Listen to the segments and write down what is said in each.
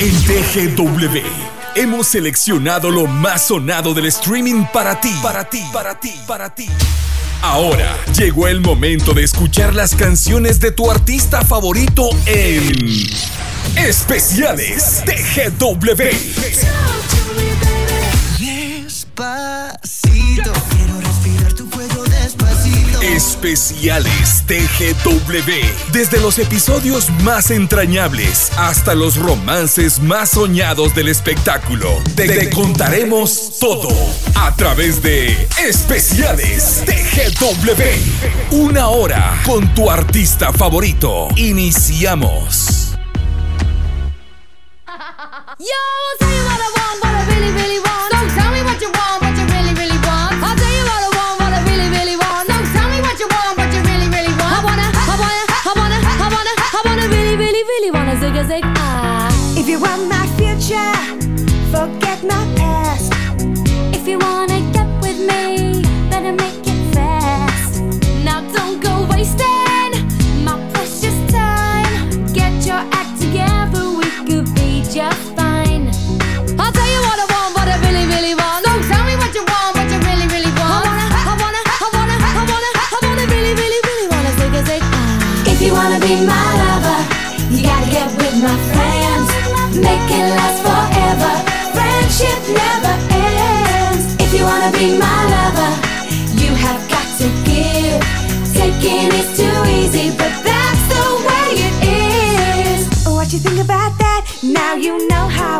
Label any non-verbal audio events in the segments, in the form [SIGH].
En TGW hemos seleccionado lo más sonado del streaming para ti, para ti, para ti, para ti. Ahora llegó el momento de escuchar las canciones de tu artista favorito en Especiales TGW. Especiales TGW. Desde los episodios más entrañables hasta los romances más soñados del espectáculo. Te, te contaremos todo a través de Especiales TGW. Una hora con tu artista favorito. Iniciamos. Yo, really, wanna zig a zig ah. If you want my future, forget my past. If you wanna get with me, better make it fast. Now don't go wasting my precious time. Get your act together, we could be just fine. I'll tell you what I want, what I really, really want. So tell me what you want, what you really, really want. I wanna, I wanna, I wanna, I wanna, I wanna really, really, really wanna zig a zig ah. If you wanna be my be my lover, you have got to give. Taking is too easy, but that's the way it is. What you think about that? Now you know how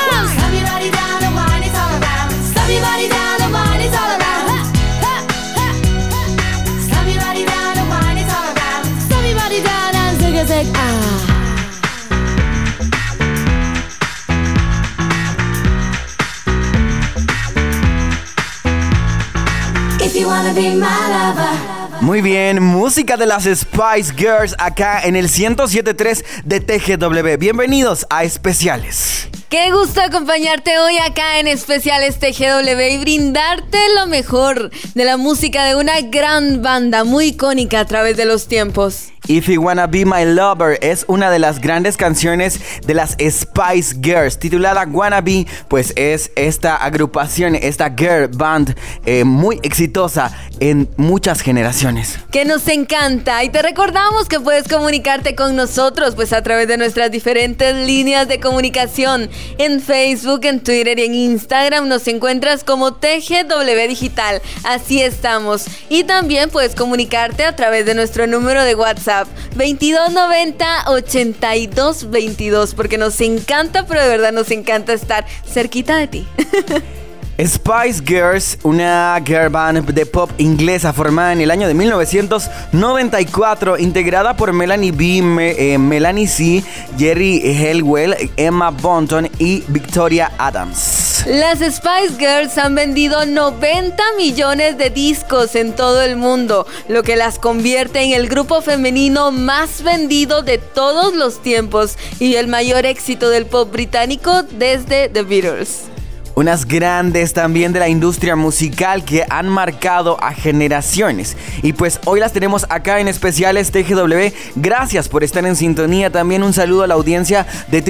Muy bien, música de las Spice Girls acá en el 1073 de TGW. Bienvenidos a Especiales. Qué gusto acompañarte hoy acá en Especiales TGW y brindarte lo mejor de la música de una gran banda muy icónica a través de los tiempos. If You Wanna Be My Lover es una de las grandes canciones de las Spice Girls, titulada Wanna Be, pues es esta agrupación, esta girl band eh, muy exitosa en muchas generaciones. Que nos encanta y te recordamos que puedes comunicarte con nosotros pues a través de nuestras diferentes líneas de comunicación en Facebook, en Twitter y en Instagram nos encuentras como TGW Digital, así estamos y también puedes comunicarte a través de nuestro número de WhatsApp 2290 8222 porque nos encanta, pero de verdad nos encanta estar cerquita de ti. [LAUGHS] Spice Girls, una girl band de pop inglesa formada en el año de 1994, integrada por Melanie B, eh, Melanie C, Jerry Hellwell, Emma Bonton y Victoria Adams. Las Spice Girls han vendido 90 millones de discos en todo el mundo, lo que las convierte en el grupo femenino más vendido de todos los tiempos y el mayor éxito del pop británico desde The Beatles. Unas grandes también de la industria musical que han marcado a generaciones. Y pues hoy las tenemos acá en especiales TGW. Gracias por estar en sintonía. También un saludo a la audiencia de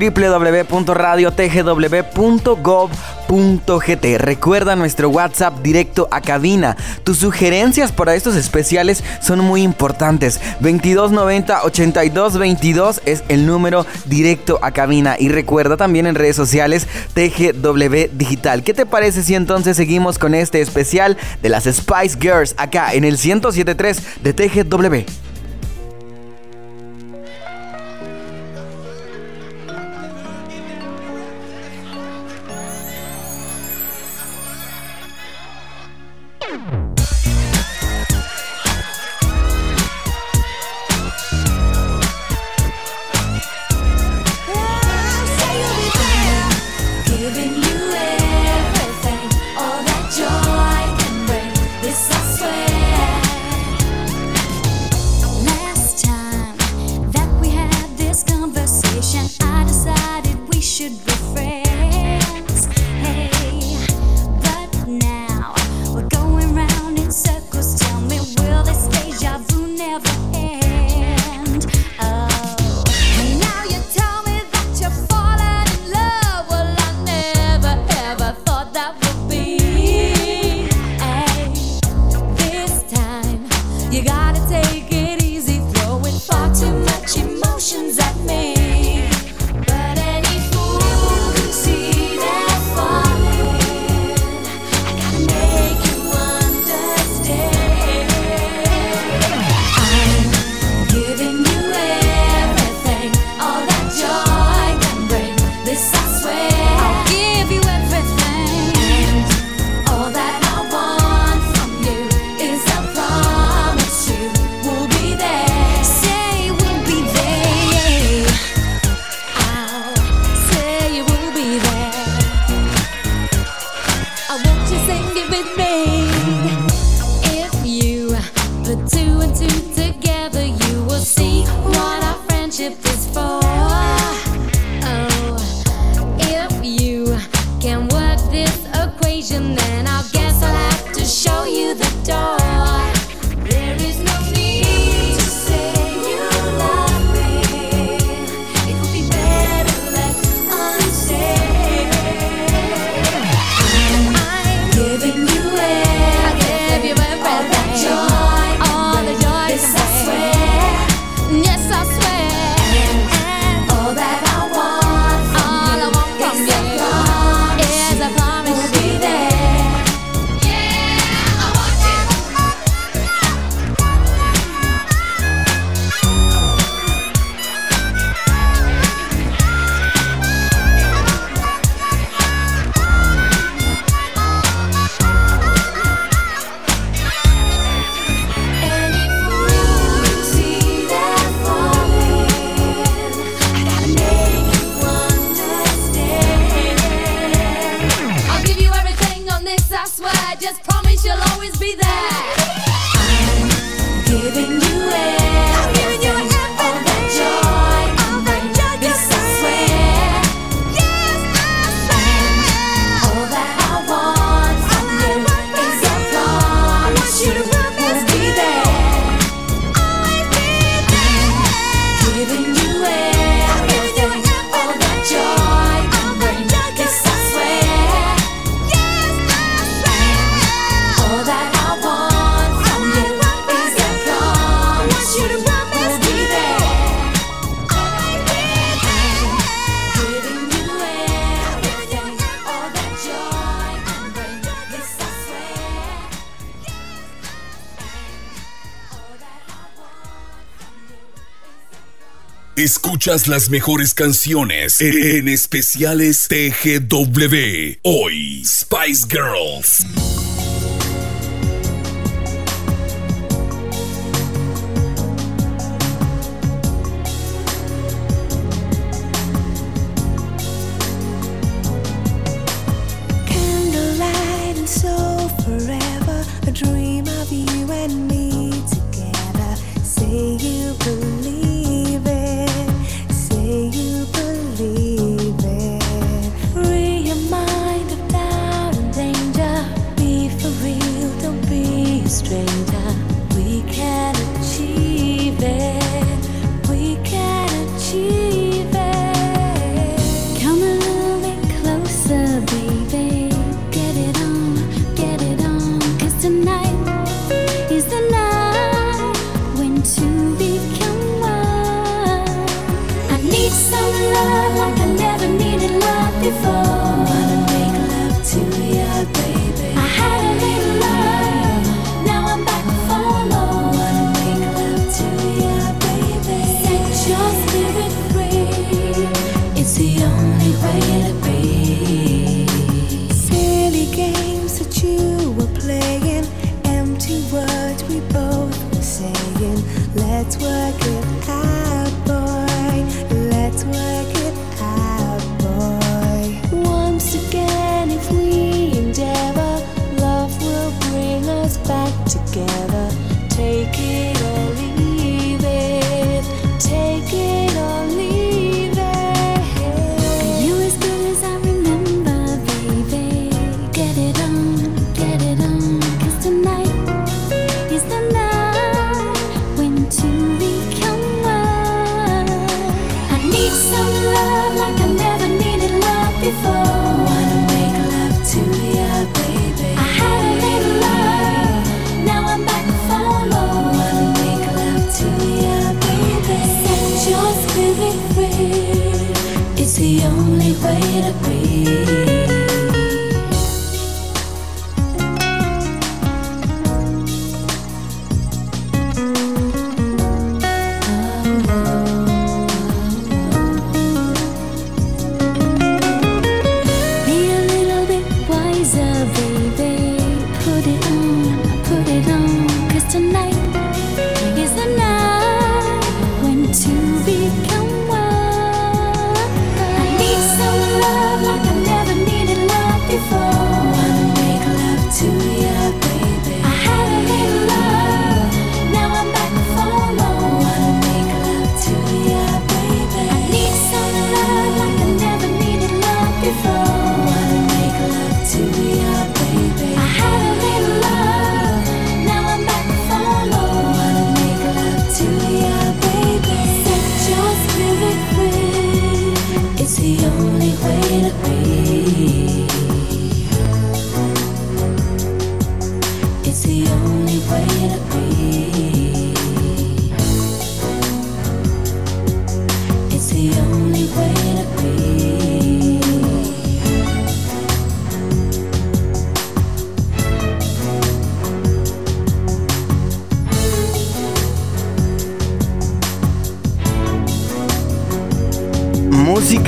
Recuerda nuestro WhatsApp directo a cabina. Tus sugerencias para estos especiales son muy importantes. 2290 8222 es el número directo a cabina. Y recuerda también en redes sociales TGW Digital ¿Qué te parece si entonces seguimos con este especial de las Spice Girls acá en el 1073 de TGW? Escuchas las mejores canciones en especiales TGW. Hoy, Spice Girls. Saying, Let's work it out, boy. Let's work it out,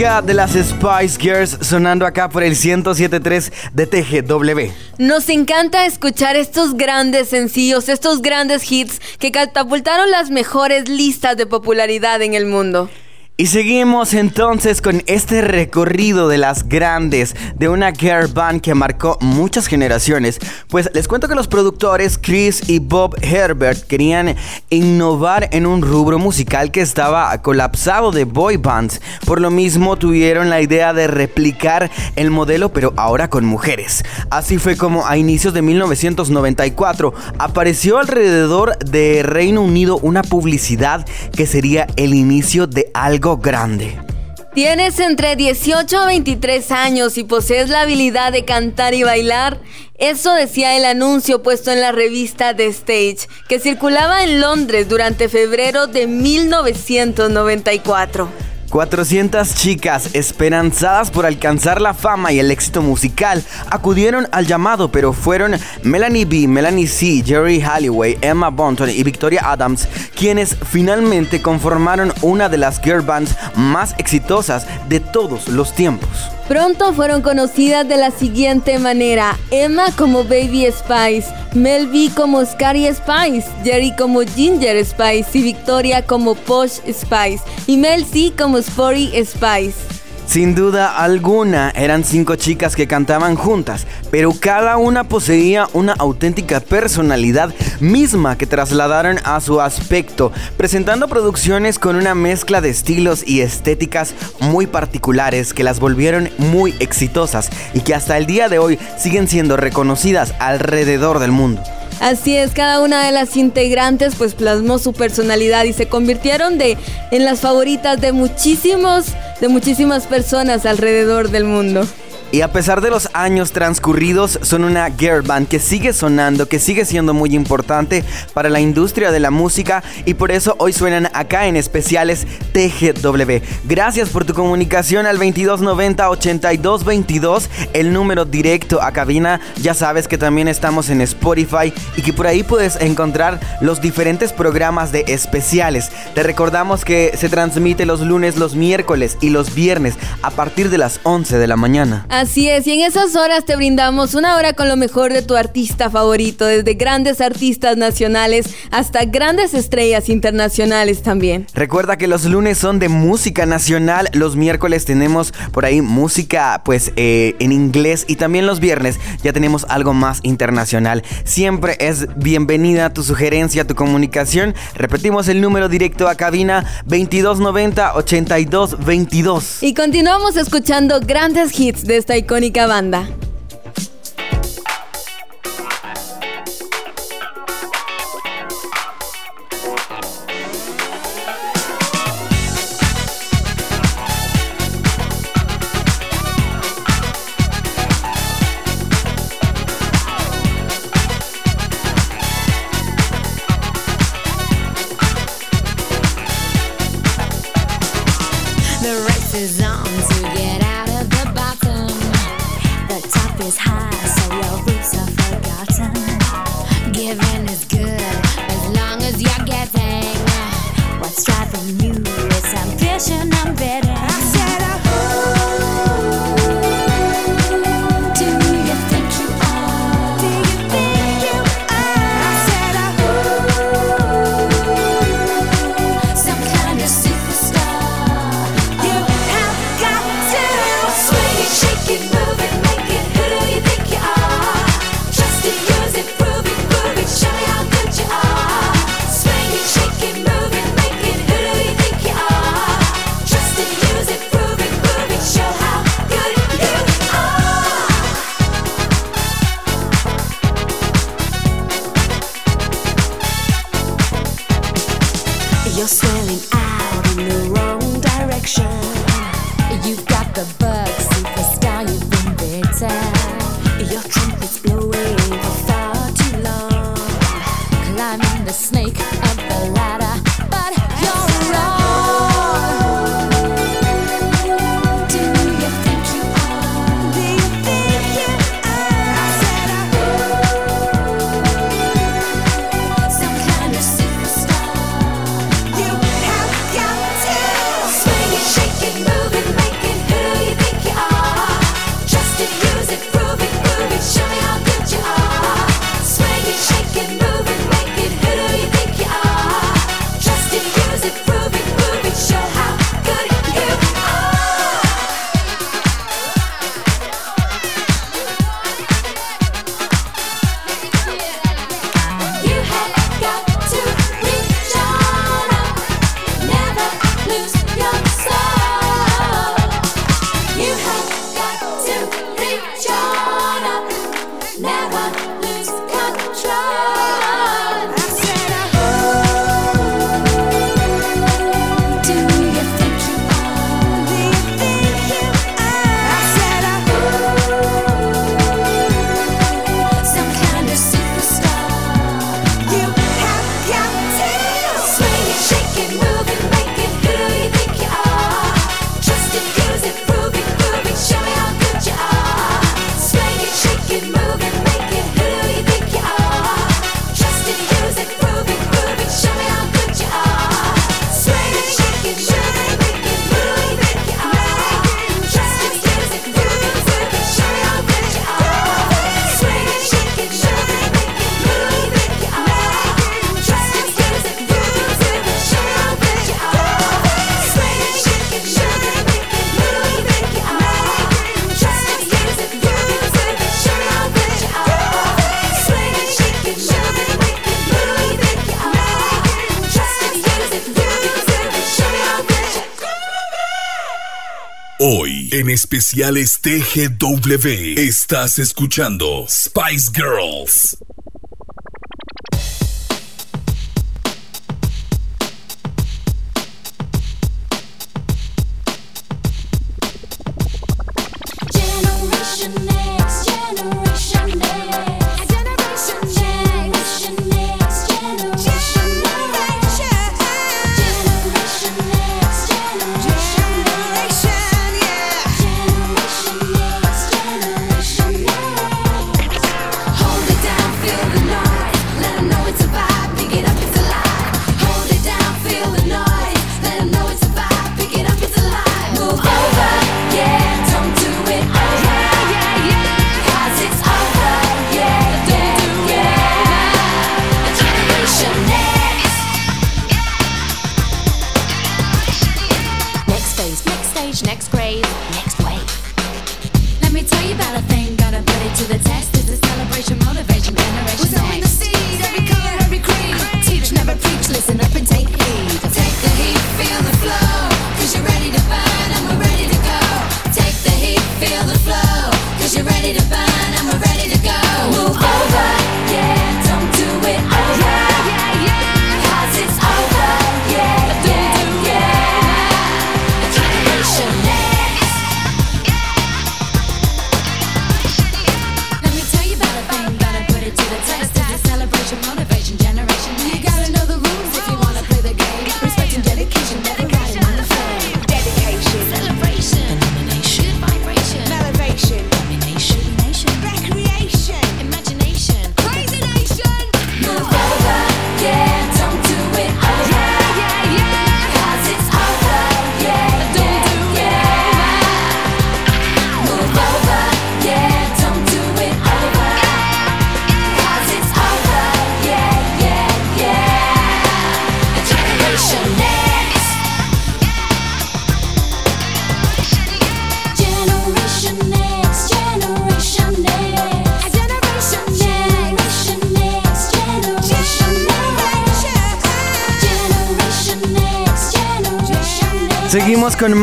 De las Spice Girls sonando acá por el 1073 de TGW. Nos encanta escuchar estos grandes sencillos, estos grandes hits que catapultaron las mejores listas de popularidad en el mundo. Y seguimos entonces con este recorrido de las grandes de una girl band que marcó muchas generaciones. Pues les cuento que los productores Chris y Bob Herbert querían innovar en un rubro musical que estaba colapsado de boy bands. Por lo mismo tuvieron la idea de replicar el modelo pero ahora con mujeres. Así fue como a inicios de 1994 apareció alrededor de Reino Unido una publicidad que sería el inicio de algo grande. Tienes entre 18 a 23 años y posees la habilidad de cantar y bailar. Eso decía el anuncio puesto en la revista The Stage, que circulaba en Londres durante febrero de 1994. 400 chicas esperanzadas por alcanzar la fama y el éxito musical acudieron al llamado, pero fueron Melanie B, Melanie C, Jerry Halliway, Emma Bunton y Victoria Adams quienes finalmente conformaron una de las girl bands más exitosas de todos los tiempos. Pronto fueron conocidas de la siguiente manera: Emma como Baby Spice, Mel B como Scary Spice, Jerry como Ginger Spice y Victoria como Posh Spice y Mel C como Sporty Spice. Sin duda alguna eran cinco chicas que cantaban juntas, pero cada una poseía una auténtica personalidad misma que trasladaron a su aspecto, presentando producciones con una mezcla de estilos y estéticas muy particulares que las volvieron muy exitosas y que hasta el día de hoy siguen siendo reconocidas alrededor del mundo. Así es, cada una de las integrantes pues plasmó su personalidad y se convirtieron de en las favoritas de muchísimos de muchísimas personas alrededor del mundo. Y a pesar de los años transcurridos, son una girl band que sigue sonando, que sigue siendo muy importante para la industria de la música y por eso hoy suenan acá en especiales TGW. Gracias por tu comunicación al 2290-8222, el número directo a cabina. Ya sabes que también estamos en Spotify y que por ahí puedes encontrar los diferentes programas de especiales. Te recordamos que se transmite los lunes, los miércoles y los viernes a partir de las 11 de la mañana. Así es, y en esas horas te brindamos una hora con lo mejor de tu artista favorito, desde grandes artistas nacionales hasta grandes estrellas internacionales también. Recuerda que los lunes son de música nacional, los miércoles tenemos por ahí música pues eh, en inglés y también los viernes ya tenemos algo más internacional. Siempre es bienvenida tu sugerencia, tu comunicación. Repetimos el número directo a cabina 2290 8222. Y continuamos escuchando grandes hits de esta esta icónica banda. Hoy, en especiales TGW, estás escuchando Spice Girls.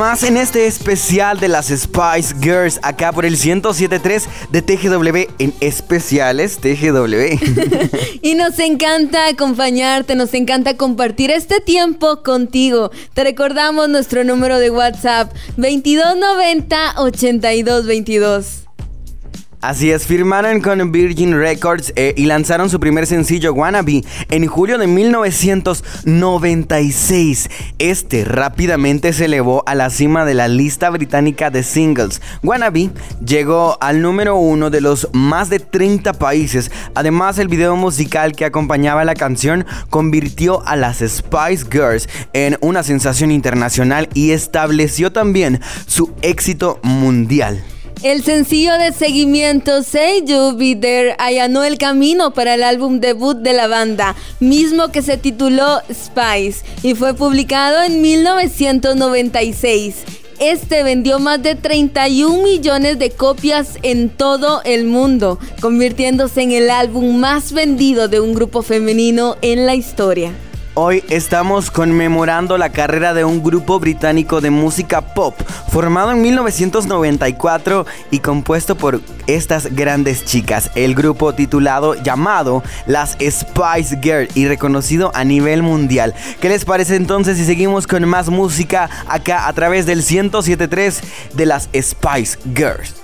Más en este especial de las Spice Girls, acá por el 107.3 de TGW en especiales TGW. [LAUGHS] Y nos encanta acompañarte, nos encanta compartir este tiempo contigo. Te recordamos nuestro número de WhatsApp 2290 8222. Así es, firmaron con Virgin Records eh, y lanzaron su primer sencillo Wannabe en julio de 1996. Este rápidamente se elevó a la cima de la lista británica de singles. Wannabe llegó al número uno de los más de 30 países. Además, el video musical que acompañaba la canción convirtió a las Spice Girls en una sensación internacional y estableció también su éxito mundial. El sencillo de seguimiento Say You Be There allanó el camino para el álbum debut de la banda, mismo que se tituló Spice y fue publicado en 1996. Este vendió más de 31 millones de copias en todo el mundo, convirtiéndose en el álbum más vendido de un grupo femenino en la historia. Hoy estamos conmemorando la carrera de un grupo británico de música pop formado en 1994 y compuesto por estas grandes chicas. El grupo titulado llamado las Spice Girls y reconocido a nivel mundial. ¿Qué les parece entonces si seguimos con más música acá a través del 1073 de las Spice Girls?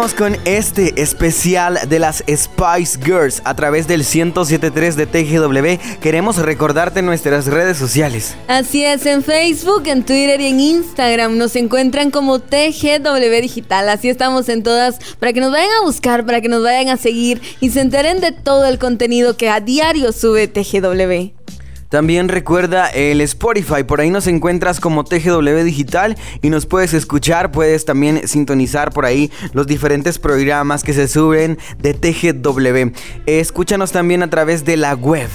Con este especial de las Spice Girls a través del 1073 de TGW. Queremos recordarte nuestras redes sociales. Así es, en Facebook, en Twitter y en Instagram nos encuentran como TGW Digital. Así estamos en todas para que nos vayan a buscar, para que nos vayan a seguir y se enteren de todo el contenido que a diario sube TGW. También recuerda el Spotify, por ahí nos encuentras como TGW Digital y nos puedes escuchar, puedes también sintonizar por ahí los diferentes programas que se suben de TGW. Escúchanos también a través de la web.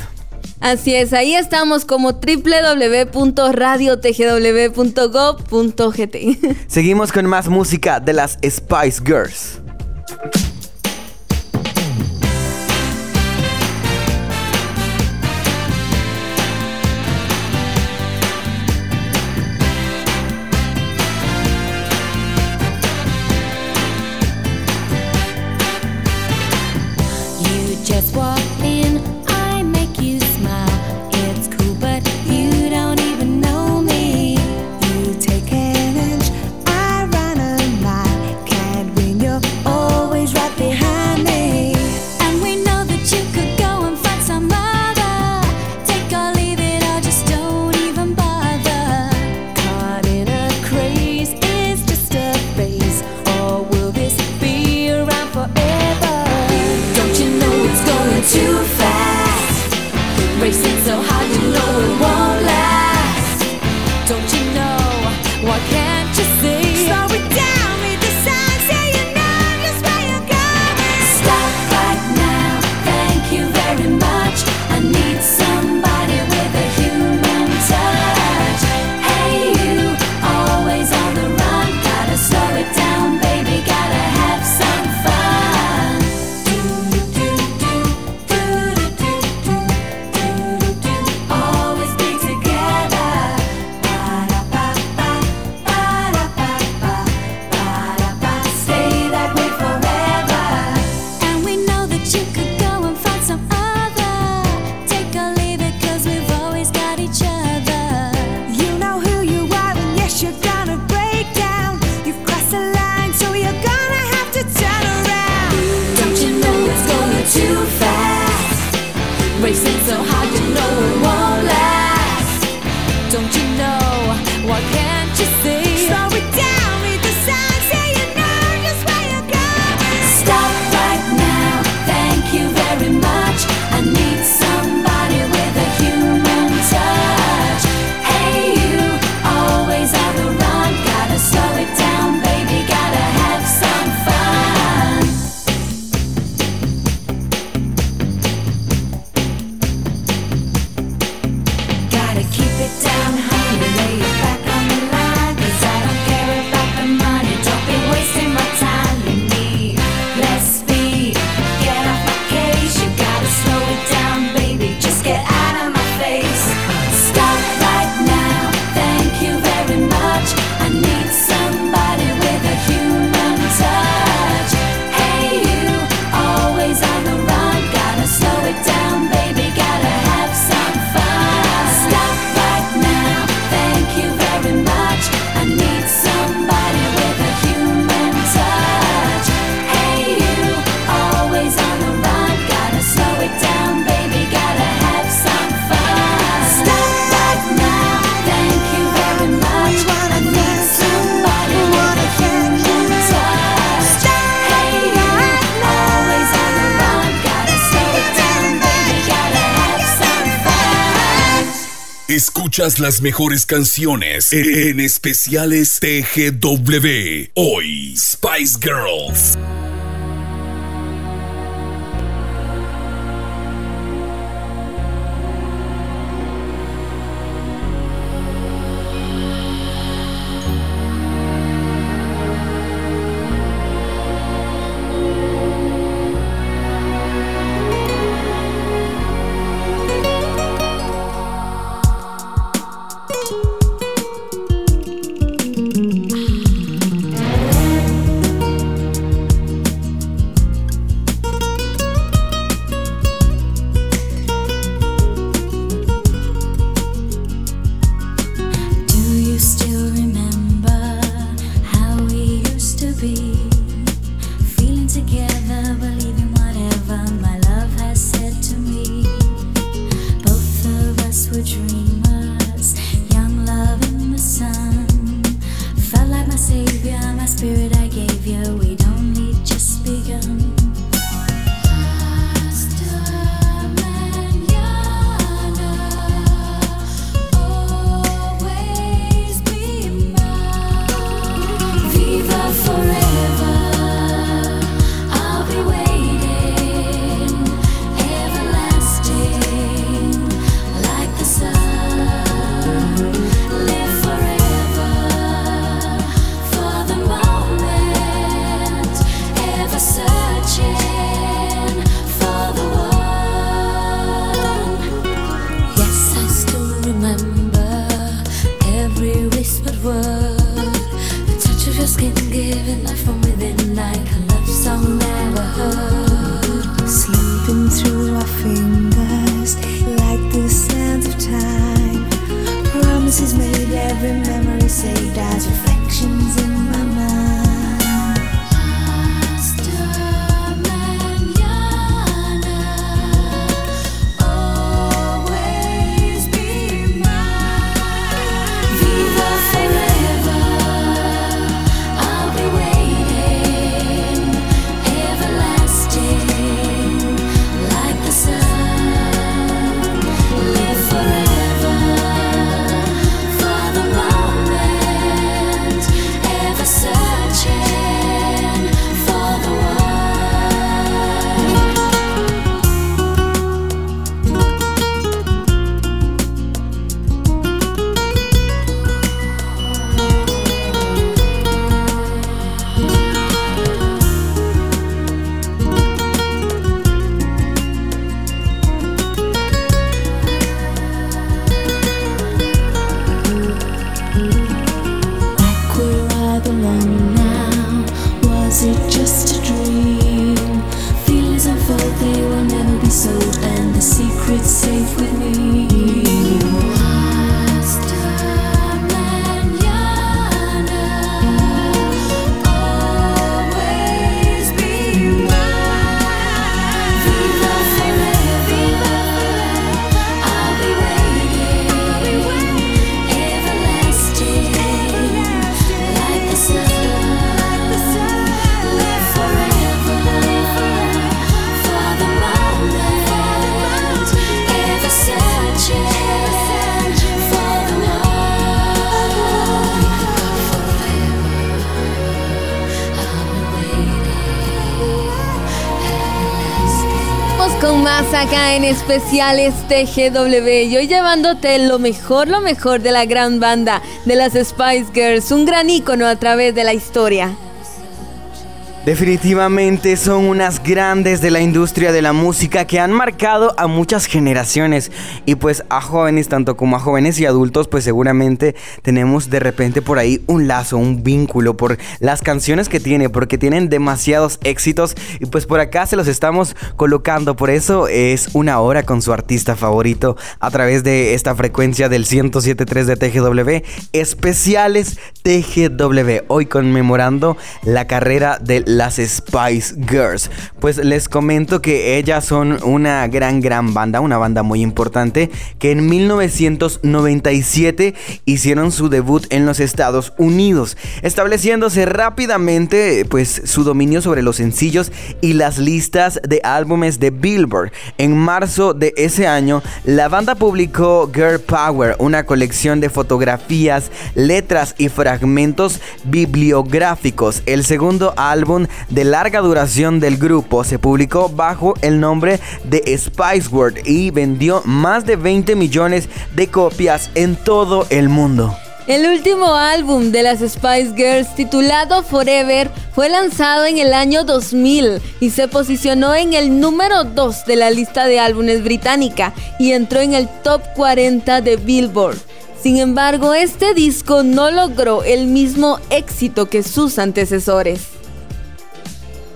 Así es, ahí estamos como www.radiotgw.gov.gt. [LAUGHS] Seguimos con más música de las Spice Girls. Escuchas las mejores canciones en especiales TGW. Hoy, Spice Girls. Especiales TGW. Y hoy llevándote lo mejor, lo mejor de la gran banda de las Spice Girls. Un gran ícono a través de la historia. Definitivamente son unas grandes de la industria de la música que han marcado a muchas generaciones. Y pues a jóvenes, tanto como a jóvenes y adultos, pues seguramente tenemos de repente por ahí un lazo, un vínculo por las canciones que tiene, porque tienen demasiados éxitos. Y pues por acá se los estamos colocando, por eso es una hora con su artista favorito a través de esta frecuencia del 107.3 de TGW, especiales TGW, hoy conmemorando la carrera de las Spice Girls. Pues les comento que ellas son una gran, gran banda, una banda muy importante que en 1997 hicieron su debut en los Estados Unidos, estableciéndose rápidamente pues su dominio sobre los sencillos y las listas de álbumes de Billboard. En marzo de ese año, la banda publicó Girl Power, una colección de fotografías, letras y fragmentos bibliográficos. El segundo álbum de larga duración del grupo se publicó bajo el nombre de Spice World y vendió más de 20 millones de copias en todo el mundo. El último álbum de las Spice Girls, titulado Forever, fue lanzado en el año 2000 y se posicionó en el número 2 de la lista de álbumes británica y entró en el top 40 de Billboard. Sin embargo, este disco no logró el mismo éxito que sus antecesores.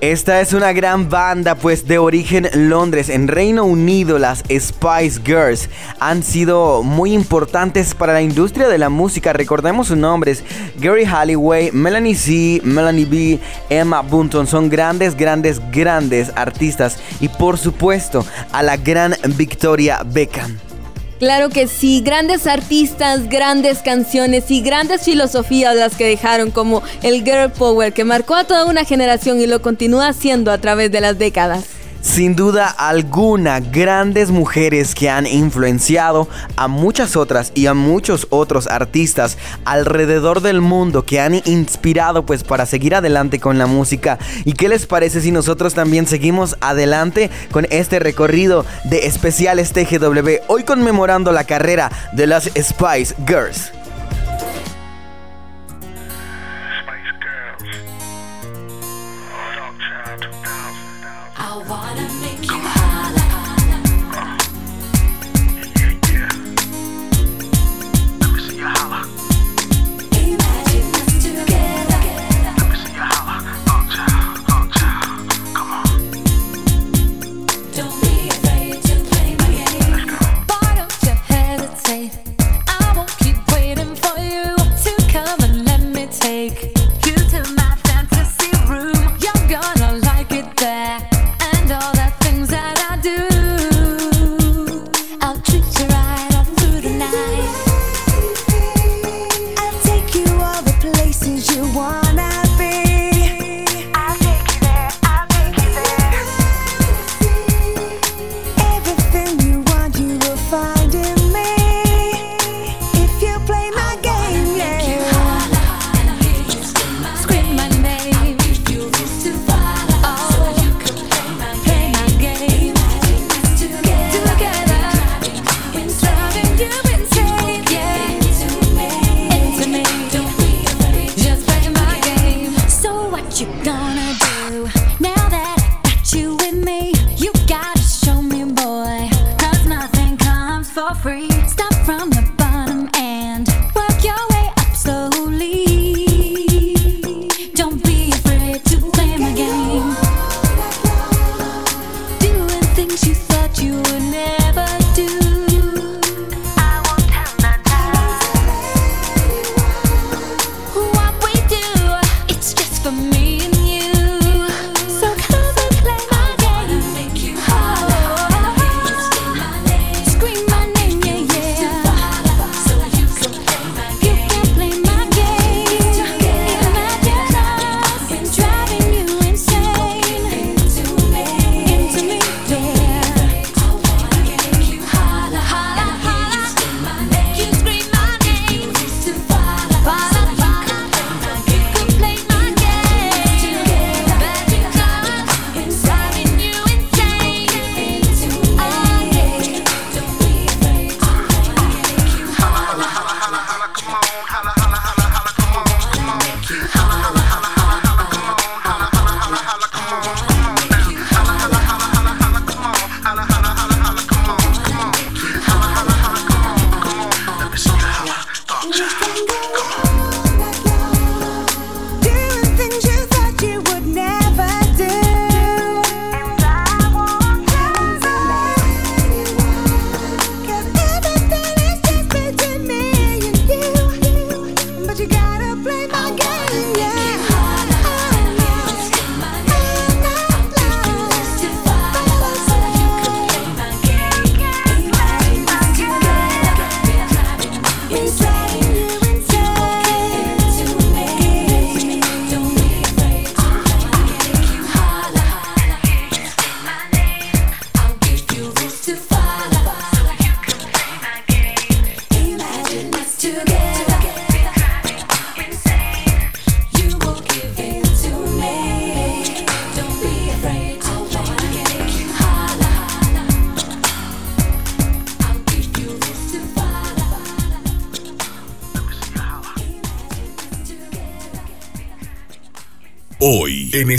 Esta es una gran banda pues de origen Londres, en Reino Unido las Spice Girls han sido muy importantes para la industria de la música, recordemos sus nombres, Gary Halliway, Melanie C, Melanie B, Emma Bunton, son grandes, grandes, grandes artistas. Y por supuesto a la gran Victoria Beckham. Claro que sí, grandes artistas, grandes canciones y grandes filosofías las que dejaron como el Girl Power que marcó a toda una generación y lo continúa haciendo a través de las décadas. Sin duda alguna, grandes mujeres que han influenciado a muchas otras y a muchos otros artistas alrededor del mundo que han inspirado pues para seguir adelante con la música. ¿Y qué les parece si nosotros también seguimos adelante con este recorrido de especiales TGW hoy conmemorando la carrera de las Spice Girls?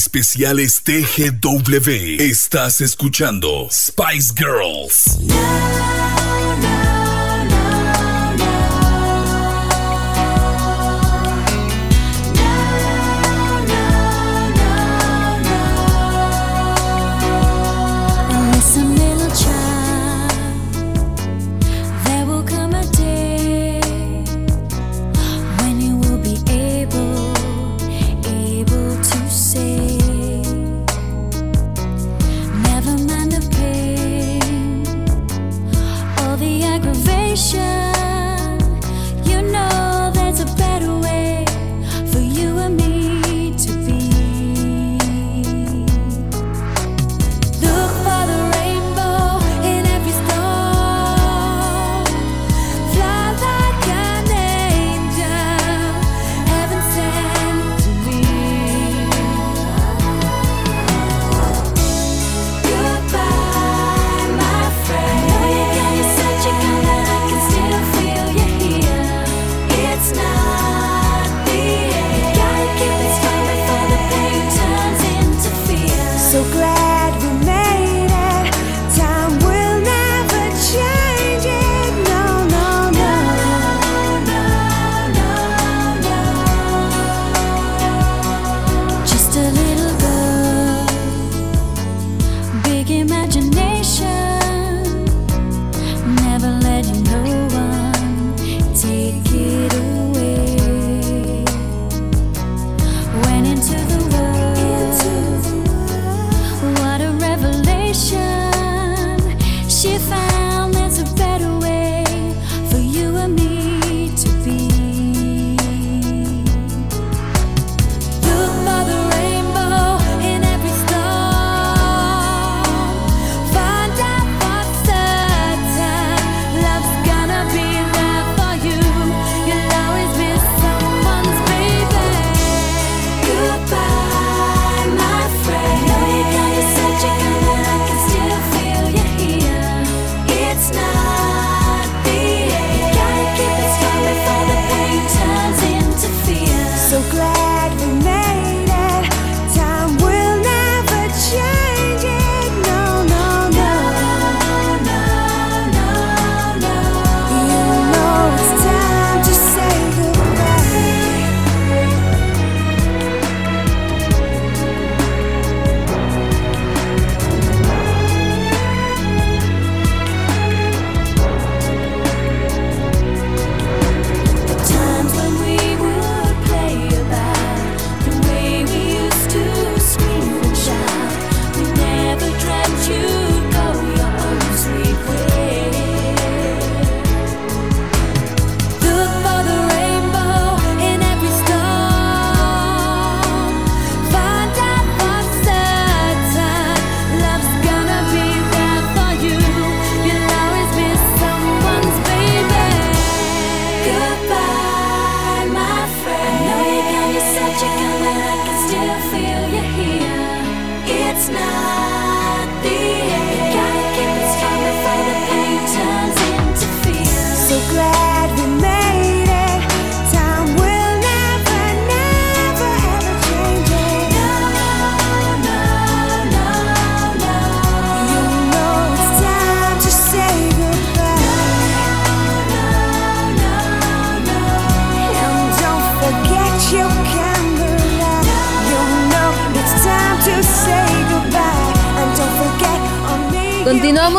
Especiales TGW. Estás escuchando Spice Girls.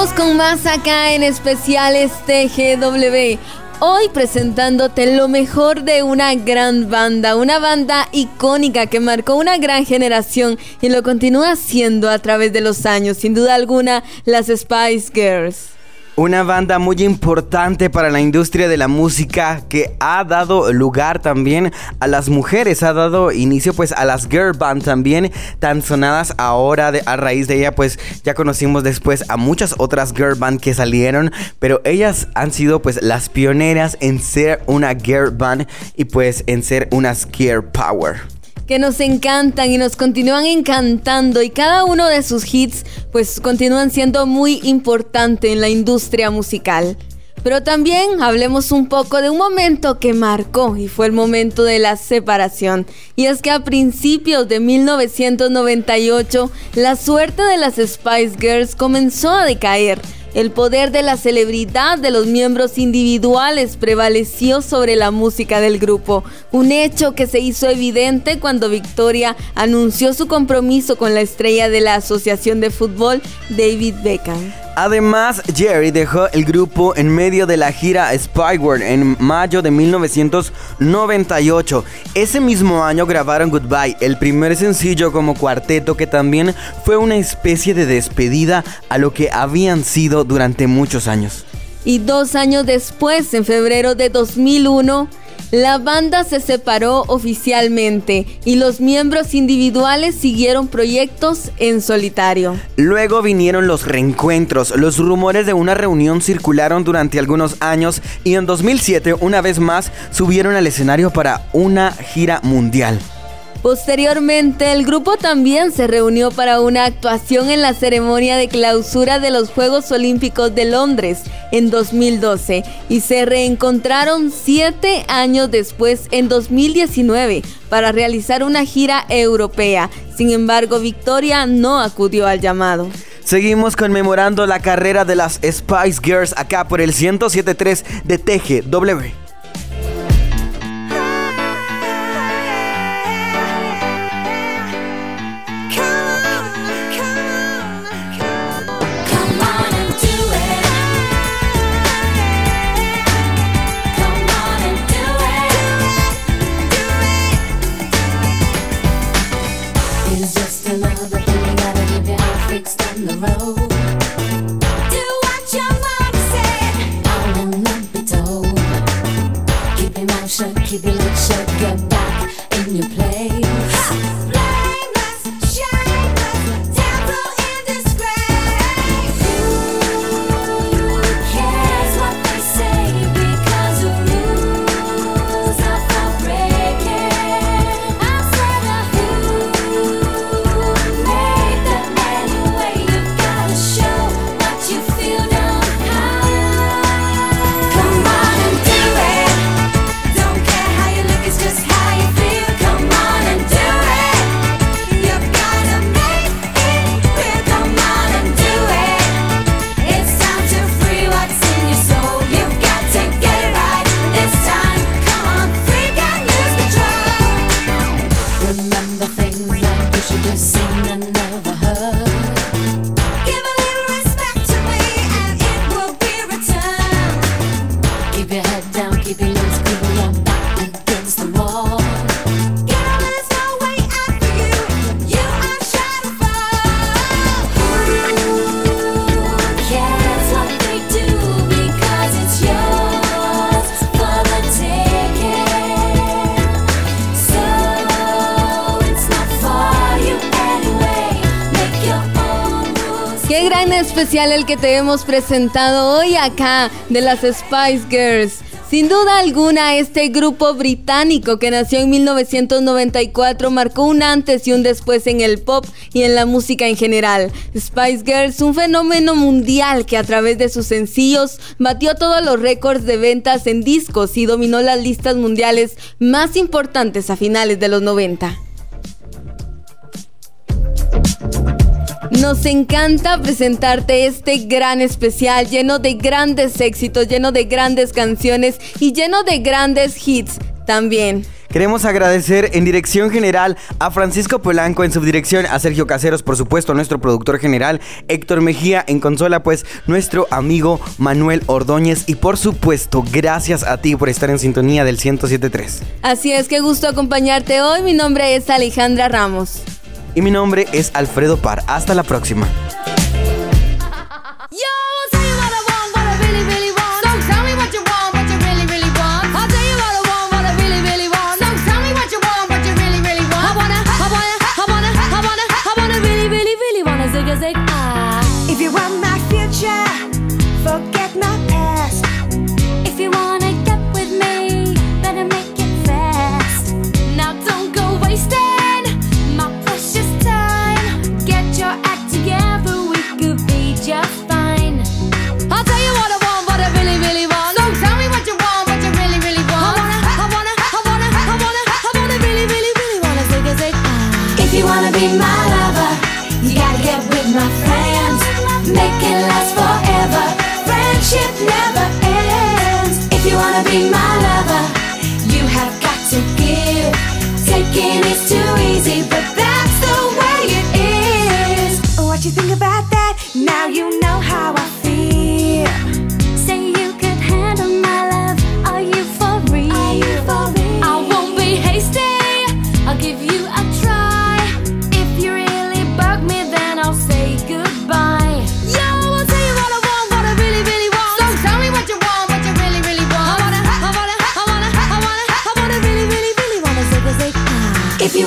Con más acá en especiales este TGW. Hoy presentándote lo mejor de una gran banda, una banda icónica que marcó una gran generación y lo continúa haciendo a través de los años, sin duda alguna, las Spice Girls. Una banda muy importante para la industria de la música que ha dado lugar también a las mujeres, ha dado inicio pues a las girl band también, tan sonadas ahora a raíz de ella pues ya conocimos después a muchas otras girl band que salieron, pero ellas han sido pues las pioneras en ser una girl band y pues en ser unas girl power que nos encantan y nos continúan encantando y cada uno de sus hits pues continúan siendo muy importante en la industria musical. Pero también hablemos un poco de un momento que marcó y fue el momento de la separación. Y es que a principios de 1998 la suerte de las Spice Girls comenzó a decaer el poder de la celebridad de los miembros individuales prevaleció sobre la música del grupo, un hecho que se hizo evidente cuando Victoria anunció su compromiso con la estrella de la Asociación de Fútbol, David Beckham. Además, Jerry dejó el grupo en medio de la gira Spyward en mayo de 1998. Ese mismo año grabaron Goodbye, el primer sencillo como cuarteto que también fue una especie de despedida a lo que habían sido durante muchos años. Y dos años después, en febrero de 2001, la banda se separó oficialmente y los miembros individuales siguieron proyectos en solitario. Luego vinieron los reencuentros. Los rumores de una reunión circularon durante algunos años y en 2007 una vez más subieron al escenario para una gira mundial. Posteriormente, el grupo también se reunió para una actuación en la ceremonia de clausura de los Juegos Olímpicos de Londres en 2012 y se reencontraron siete años después en 2019 para realizar una gira europea. Sin embargo, Victoria no acudió al llamado. Seguimos conmemorando la carrera de las Spice Girls acá por el 107.3 de TGW. Que te hemos presentado hoy acá de las Spice Girls. Sin duda alguna, este grupo británico que nació en 1994 marcó un antes y un después en el pop y en la música en general. Spice Girls, un fenómeno mundial que a través de sus sencillos batió todos los récords de ventas en discos y dominó las listas mundiales más importantes a finales de los 90. Nos encanta presentarte este gran especial lleno de grandes éxitos, lleno de grandes canciones y lleno de grandes hits también. Queremos agradecer en dirección general a Francisco Polanco en subdirección, a Sergio Caseros, por supuesto, nuestro productor general, Héctor Mejía en consola, pues nuestro amigo Manuel Ordóñez y por supuesto, gracias a ti por estar en sintonía del 1073. Así es que gusto acompañarte hoy. Mi nombre es Alejandra Ramos. Y mi nombre es Alfredo Par. Hasta la próxima. be my lover. You gotta get with my friends. Make it last forever. Friendship never ends. If you wanna be my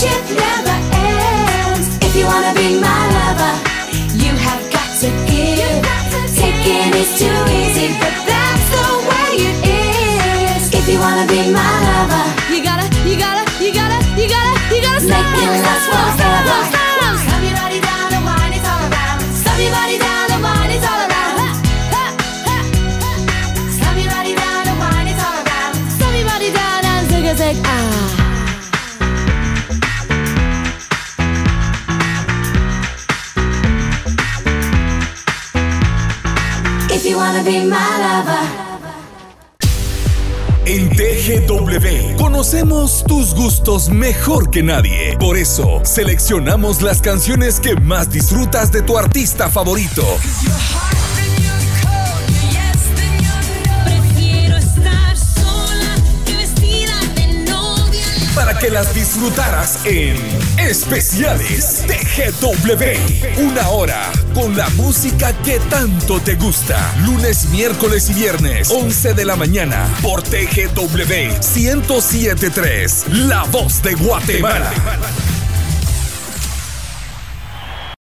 Friendship never ends. If you wanna be my lover, En TGW conocemos tus gustos mejor que nadie. Por eso, seleccionamos las canciones que más disfrutas de tu artista favorito. Para que las disfrutaras en Especiales TGW. Una hora con la música que tanto te gusta. Lunes, miércoles y viernes, 11 de la mañana, por TGW 1073. La voz de Guatemala.